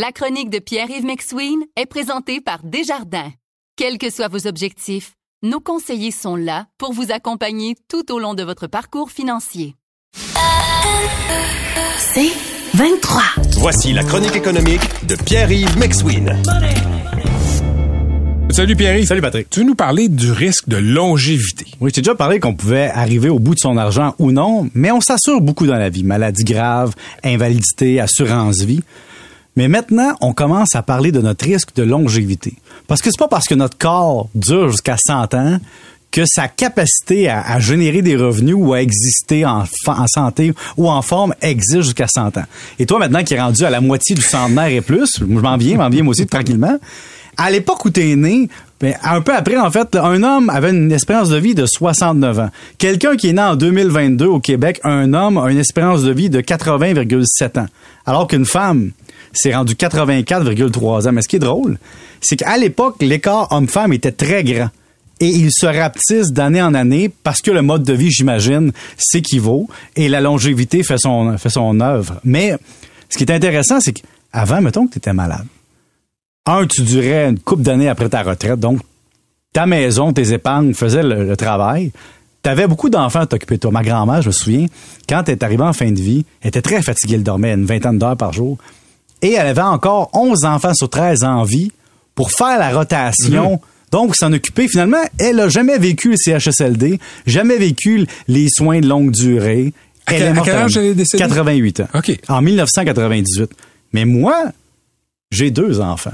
La chronique de Pierre-Yves McSween est présentée par Desjardins. Quels que soient vos objectifs, nos conseillers sont là pour vous accompagner tout au long de votre parcours financier. C'est 23. Voici la chronique économique de Pierre-Yves McSween. Salut Pierre. Salut Patrick. Tu veux nous parler du risque de longévité? Oui, j'ai déjà parlé qu'on pouvait arriver au bout de son argent ou non, mais on s'assure beaucoup dans la vie. Maladie grave, invalidité, assurance vie. Mais maintenant, on commence à parler de notre risque de longévité. Parce que c'est pas parce que notre corps dure jusqu'à 100 ans que sa capacité à, générer des revenus ou à exister en, santé ou en forme existe jusqu'à 100 ans. Et toi, maintenant qui es rendu à la moitié du centenaire et plus, je m'en viens, m'en viens moi aussi tranquillement, à l'époque où tu es né, ben, un peu après, en fait, un homme avait une espérance de vie de 69 ans. Quelqu'un qui est né en 2022 au Québec, un homme a une espérance de vie de 80,7 ans. Alors qu'une femme, c'est rendu 84,3 ans. Mais ce qui est drôle, c'est qu'à l'époque, l'écart homme-femme était très grand. Et il se rapetisse d'année en année parce que le mode de vie, j'imagine, s'équivaut et la longévité fait son, fait son œuvre. Mais ce qui est intéressant, c'est qu'avant, mettons que tu étais malade. Un, tu durais une couple d'années après ta retraite, donc ta maison, tes épargnes faisaient le, travail. Tu avais beaucoup d'enfants à t'occuper de toi. Ma grand-mère, je me souviens, quand elle est arrivée en fin de vie, elle était très fatiguée, elle dormait une vingtaine d'heures par jour et elle avait encore 11 enfants sur 13 en vie pour faire la rotation. Mhm. Donc, s'en occuper, finalement, elle a jamais vécu le CHSLD, jamais vécu les soins de longue durée. elle est morte à 88 ans. OK. En 1998. Mais moi, j'ai deux enfants.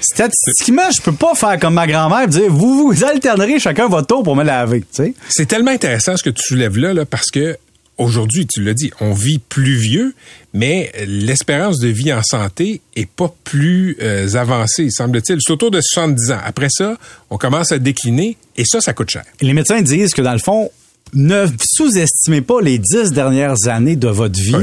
Statistiquement, je peux pas faire comme ma grand-mère et dire vous vous alternerez chacun votre tour pour me laver. C'est tellement intéressant ce que tu soulèves là, là parce que aujourd'hui, tu l'as dit, on vit plus vieux, mais l'espérance de vie en santé est pas plus euh, avancée, semble-t-il. C'est autour de 70 ans. Après ça, on commence à décliner et ça, ça coûte cher. Les médecins disent que dans le fond, ne sous-estimez pas les dix dernières années de votre vie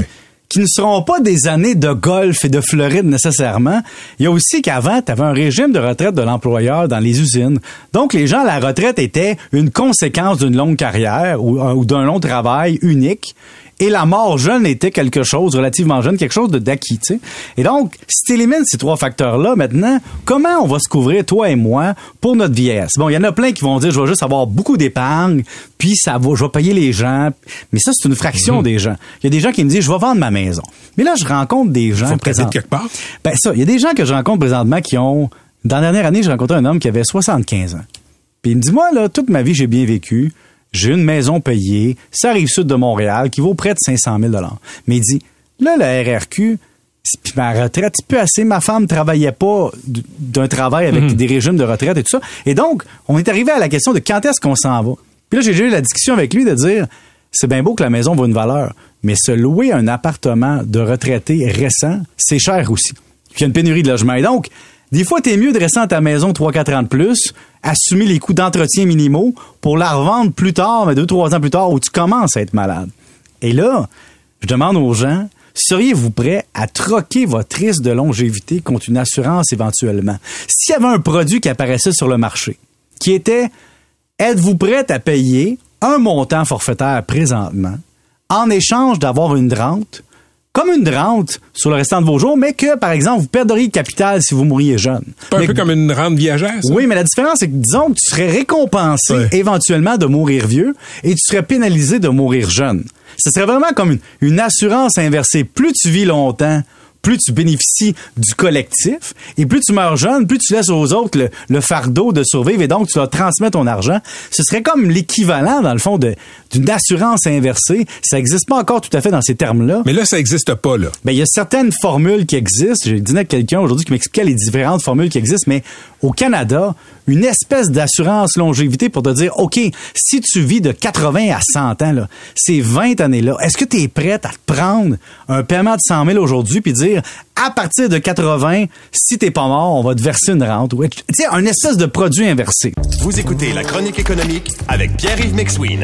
qui ne seront pas des années de golf et de Floride nécessairement. Il y a aussi qu'avant, tu avais un régime de retraite de l'employeur dans les usines. Donc, les gens, la retraite était une conséquence d'une longue carrière ou, ou d'un long travail unique et la mort jeune était quelque chose relativement jeune, quelque chose de d'acquis. Tu sais. Et donc, si tu élimines ces trois facteurs-là, maintenant, comment on va se couvrir, toi et moi, pour notre vieillesse? Bon, il y en a plein qui vont dire, je vais juste avoir beaucoup d'épargne, puis ça va, je vais payer les gens. Mais ça, c'est une fraction mhm. des gens. Il y a des gens qui me disent, je vais vendre ma maison. Mais là, je rencontre des gens... Faut quelque part? Ben ça, il y a des gens que je rencontre présentement qui ont... Dans la dernière année, j'ai rencontré un homme qui avait 75 ans. Puis il me dit, moi, là, toute ma vie, j'ai bien vécu j'ai une maison payée, ça arrive sud de Montréal, qui vaut près de 500 000 Mais il dit, là, la RRQ, puis ma retraite, c'est plus assez. Ma femme travaillait pas d'un travail avec mhm. des régimes de retraite et tout ça. Et donc, on est arrivé à la question de quand est-ce qu'on s'en va. Puis là, j'ai eu la discussion avec lui de dire, c'est bien beau que la maison vaut une valeur, mais se louer un appartement de retraité récent, c'est cher aussi. Puis il y a une pénurie de logements. Et donc, des fois, t'es mieux de rester dans ta maison 3-4 ans de plus, assumer les coûts d'entretien minimaux pour la revendre plus tard, mais 2-3 ans plus tard, où tu commences à être malade. Et là, je demande aux gens, seriez-vous prêts à troquer votre risque de longévité contre une assurance éventuellement? S'il y avait un produit qui apparaissait sur le marché, qui était, êtes-vous prêt à payer un montant forfaitaire présentement en échange d'avoir une rente comme une rente sur le restant de vos jours, mais que, par exemple, vous perdriez de capital si vous mourriez jeune. Pas un peu comme une rente viagère, ça? Oui, mais la différence, c'est que, disons que tu serais récompensé éventuellement de mourir vieux et tu serais pénalisé de mourir jeune. Ce serait vraiment comme une, une assurance inversée. Plus tu vis longtemps, plus tu bénéficies du collectif et plus tu meurs jeune, plus tu laisses aux autres le, fardeau de survivre et donc tu leur transmets ton argent. Ce serait comme l'équivalent, dans le fond, d'une assurance inversée. Ça n'existe pas encore tout à fait dans ces termes-là. Mais là, ça n'existe pas, là. Ben, il y a certaines formules qui existent. J'ai dit à quelqu'un aujourd'hui qui m'expliquait les différentes formules qui existent, mais au Canada, une espèce d'assurance longévité pour te dire, OK, si tu vis de 80 à 100 ans, là, ces 20 années-là, est-ce que tu es prête à te prendre un paiement de 100 000 aujourd'hui puis dire, à partir de 80, si t'es pas mort, on va te verser une rente. Tu sais, un espèce de produit inversé. Vous écoutez La Chronique économique avec Pierre-Yves McSween.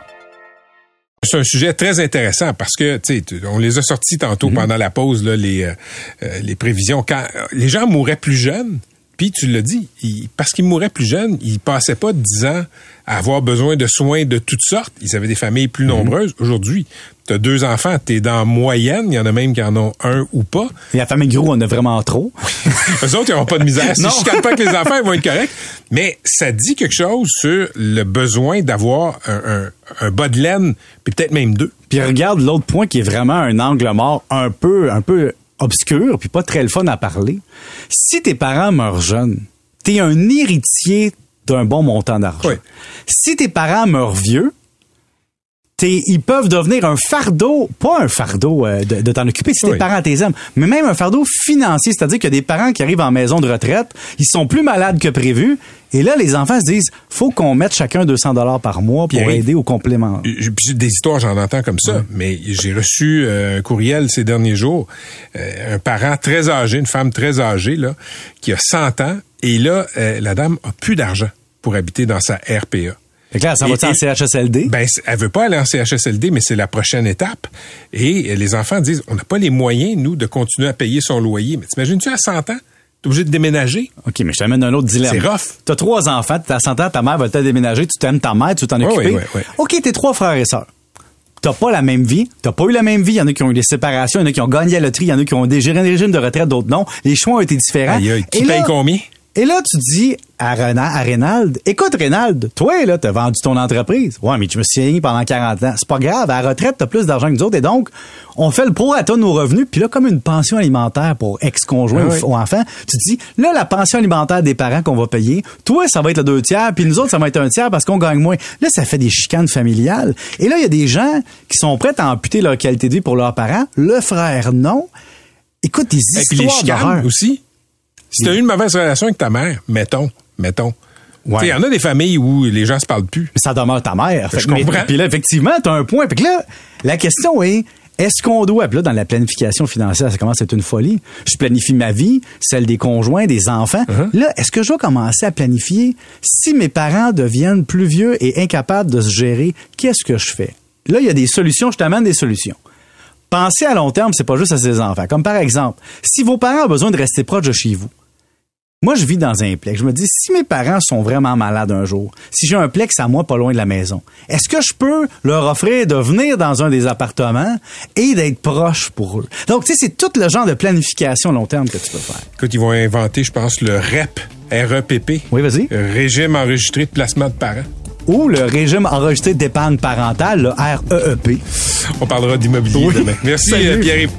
C'est un sujet très intéressant parce que, tu sais, on les a sortis tantôt Mhm. pendant la pause, là, les, euh, euh, les prévisions. Quand les gens mouraient plus jeunes, puis tu l'as dit, ils- parce qu'ils mouraient plus jeunes, ils passaient pas 10 ans à avoir besoin de soins de toutes sortes. Ils avaient des familles plus Mhm. nombreuses. Aujourd'hui, tu as deux enfants, tu es dans moyenne, il y en a même qui en ont un ou pas. Et la famille Gros, on a vraiment trop. Eux autres, ils n'auront pas de misère. Si Non. je ne pas que les enfants ils vont être corrects. Mais ça dit quelque chose sur le besoin d'avoir un, un, un bas de laine, puis peut-être même deux. Puis regarde l'autre point qui est vraiment un angle mort un peu, un peu obscur, puis pas très le fun à parler. Si tes parents meurent jeunes, t'es un héritier d'un bon montant d'argent. Oui. Si tes parents meurent vieux, ils peuvent devenir un fardeau, pas un fardeau euh, de, de t'en occuper si tes Oui. parents mais même un fardeau financier, c'est-à-dire qu'il y a des parents qui arrivent en maison de retraite, ils sont plus malades que prévu, et là les enfants se disent, faut qu'on mette chacun 200 dollars par mois pour aider au complément. Des histoires, j'en entends comme ça, mais j'ai reçu euh, un courriel ces derniers jours, euh, un parent très âgé, une femme très âgée, là, qui a 100 ans, et là, euh, la dame a plus d'argent pour habiter dans sa RPA. Fait que là, va en CHSLD? Ben, elle veut pas aller en CHSLD, mais c'est la prochaine étape. Et euh, les enfants disent, on n'a pas les moyens, nous, de continuer à payer son loyer. Mais t'imagines-tu à 100 ans, t'es obligé de déménager? OK, mais je t'amène un autre dilemme. C'est rough. T'as trois enfants, t'as 100 ans, ta mère va te déménager, tu t'aimes ta mère, tu t'en Ouais, occuper. ouais, ouais, ouais. OK, t'es trois frères et sœurs. T'as pas la même vie, t'as pas eu la même vie. Il y en a qui ont eu des séparations, il y en a qui ont gagné la loterie, il y en a qui ont des régimes de retraite, d'autres non. Les choix ont été différents. Aïe, aïe, qui Et là- paye combien? Et là, tu dis à, Rena- à Reynald, écoute, Reynald, toi, là, t'as vendu ton entreprise. Ouais, mais tu me suis pendant 40 ans. C'est pas grave. À la retraite, t'as plus d'argent que nous autres. Et donc, on fait le pro à de nos revenus. Puis là, comme une pension alimentaire pour ex-conjoint Ah oui. ou, enfant, tu te dis, là, la pension alimentaire des parents qu'on va payer, toi, ça va être le deux tiers, puis nous autres, ça va être un tiers parce qu'on gagne moins. Là, ça fait des chicanes familiales. Et là, il y a des gens qui sont prêts à amputer leur qualité de vie pour leurs parents. Le frère, non. Écoute, des Et puis les histoires chicanes aussi. Si t'as eu une mauvaise relation avec ta mère, mettons, mettons. Ouais. Il y en a des familles où les gens se parlent plus. Mais ça demeure ta mère. Fait Je que- comprends. Puis là, effectivement, tu as un point. Puis que là, la question est, est-ce qu'on doit, puis là, dans la planification financière, ça commence à être une folie. Je planifie ma vie, celle des conjoints, des enfants. Uh-huh. Là, est-ce que je dois commencer à planifier si mes parents deviennent plus vieux et incapables de se gérer, qu'est-ce que je fais? Là, il y a des solutions, je t'amène des solutions. Penser à long terme, c'est pas juste à ses enfants. Comme par exemple, si vos parents ont besoin de rester proches de chez vous, moi, je vis dans un plex. Je me dis, si mes parents sont vraiment malades un jour, si j'ai un plex à moi pas loin de la maison, est-ce que je peux leur offrir de venir dans un des appartements et d'être proche pour eux? Donc, tu sais, c'est tout le genre de planification long terme que tu peux faire. Écoute, ils vont inventer, je pense, le REP, R-E-P-P. Oui, vas-y. Régime enregistré de placement de parents. Ou le régime enregistré d'épargne parentale, le REEP. On parlera d'immobilier Oui. demain. Merci, euh, Pierre.